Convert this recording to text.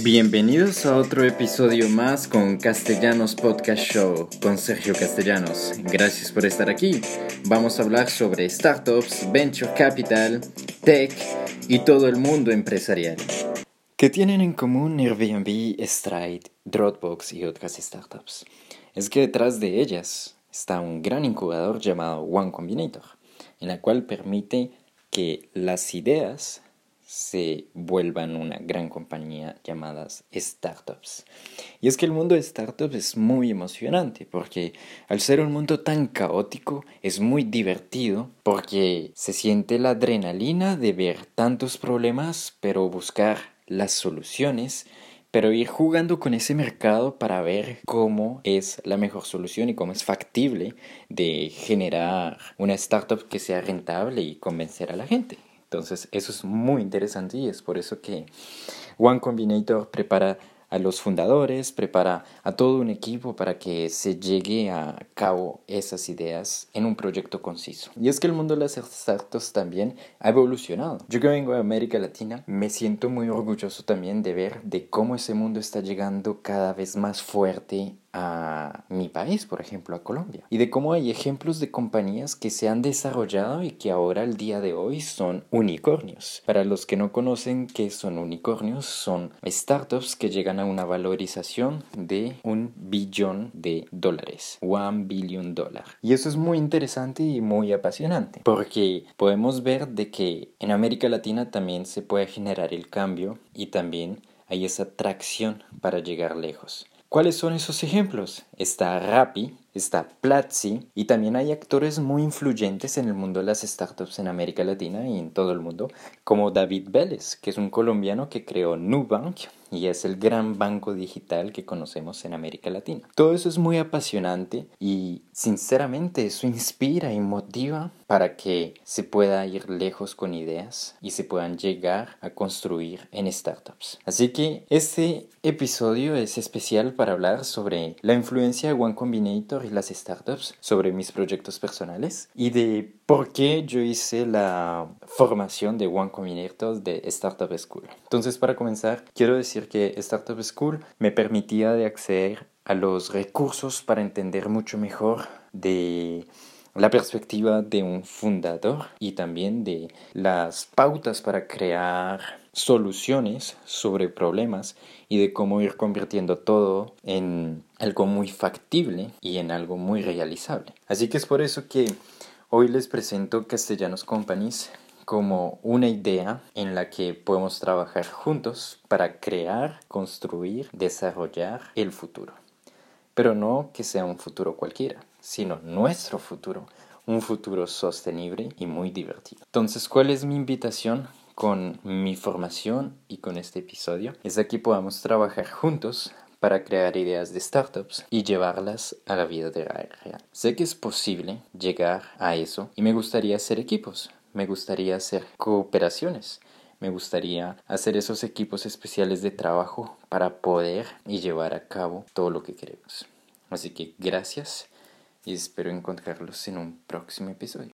Bienvenidos a otro episodio más con Castellanos Podcast Show con Sergio Castellanos. Gracias por estar aquí. Vamos a hablar sobre startups, venture capital, tech y todo el mundo empresarial. ¿Qué tienen en común Airbnb, Stride, Dropbox y otras startups? Es que detrás de ellas está un gran incubador llamado One Combinator, en la cual permite que las ideas se vuelvan una gran compañía llamadas startups. Y es que el mundo de startups es muy emocionante porque al ser un mundo tan caótico es muy divertido porque se siente la adrenalina de ver tantos problemas pero buscar las soluciones pero ir jugando con ese mercado para ver cómo es la mejor solución y cómo es factible de generar una startup que sea rentable y convencer a la gente. Entonces, eso es muy interesante y es por eso que One Combinator prepara a los fundadores, prepara a todo un equipo para que se llegue a cabo esas ideas en un proyecto conciso. Y es que el mundo de las startups también ha evolucionado. Yo que vengo de América Latina, me siento muy orgulloso también de ver de cómo ese mundo está llegando cada vez más fuerte a mi país, por ejemplo, a Colombia, y de cómo hay ejemplos de compañías que se han desarrollado y que ahora al día de hoy son unicornios. Para los que no conocen qué son unicornios, son startups que llegan a una valorización de un billón de dólares, one billion dollar. Y eso es muy interesante y muy apasionante, porque podemos ver de que en América Latina también se puede generar el cambio y también hay esa atracción para llegar lejos. ¿Cuáles son esos ejemplos? Está Rappi, está Platzi y también hay actores muy influyentes en el mundo de las startups en América Latina y en todo el mundo, como David Vélez, que es un colombiano que creó Nubank y es el gran banco digital que conocemos en América Latina. Todo eso es muy apasionante y sinceramente eso inspira y motiva para que se pueda ir lejos con ideas y se puedan llegar a construir en startups. Así que este episodio es especial para hablar sobre la influencia de One Combinator y las startups, sobre mis proyectos personales y de por qué yo hice la formación de One Combinator de Startup School. Entonces, para comenzar, quiero decir que Startup School me permitía de acceder a los recursos para entender mucho mejor de la perspectiva de un fundador y también de las pautas para crear soluciones sobre problemas y de cómo ir convirtiendo todo en algo muy factible y en algo muy realizable. Así que es por eso que hoy les presento Castellanos Companies como una idea en la que podemos trabajar juntos para crear, construir, desarrollar el futuro. Pero no que sea un futuro cualquiera, sino nuestro futuro, un futuro sostenible y muy divertido. Entonces, ¿cuál es mi invitación con mi formación y con este episodio? Es que podamos trabajar juntos para crear ideas de startups y llevarlas a la vida de real. Sé que es posible llegar a eso y me gustaría hacer equipos, me gustaría hacer cooperaciones, me gustaría hacer esos equipos especiales de trabajo para poder y llevar a cabo todo lo que queremos. Así que gracias y espero encontrarlos en un próximo episodio.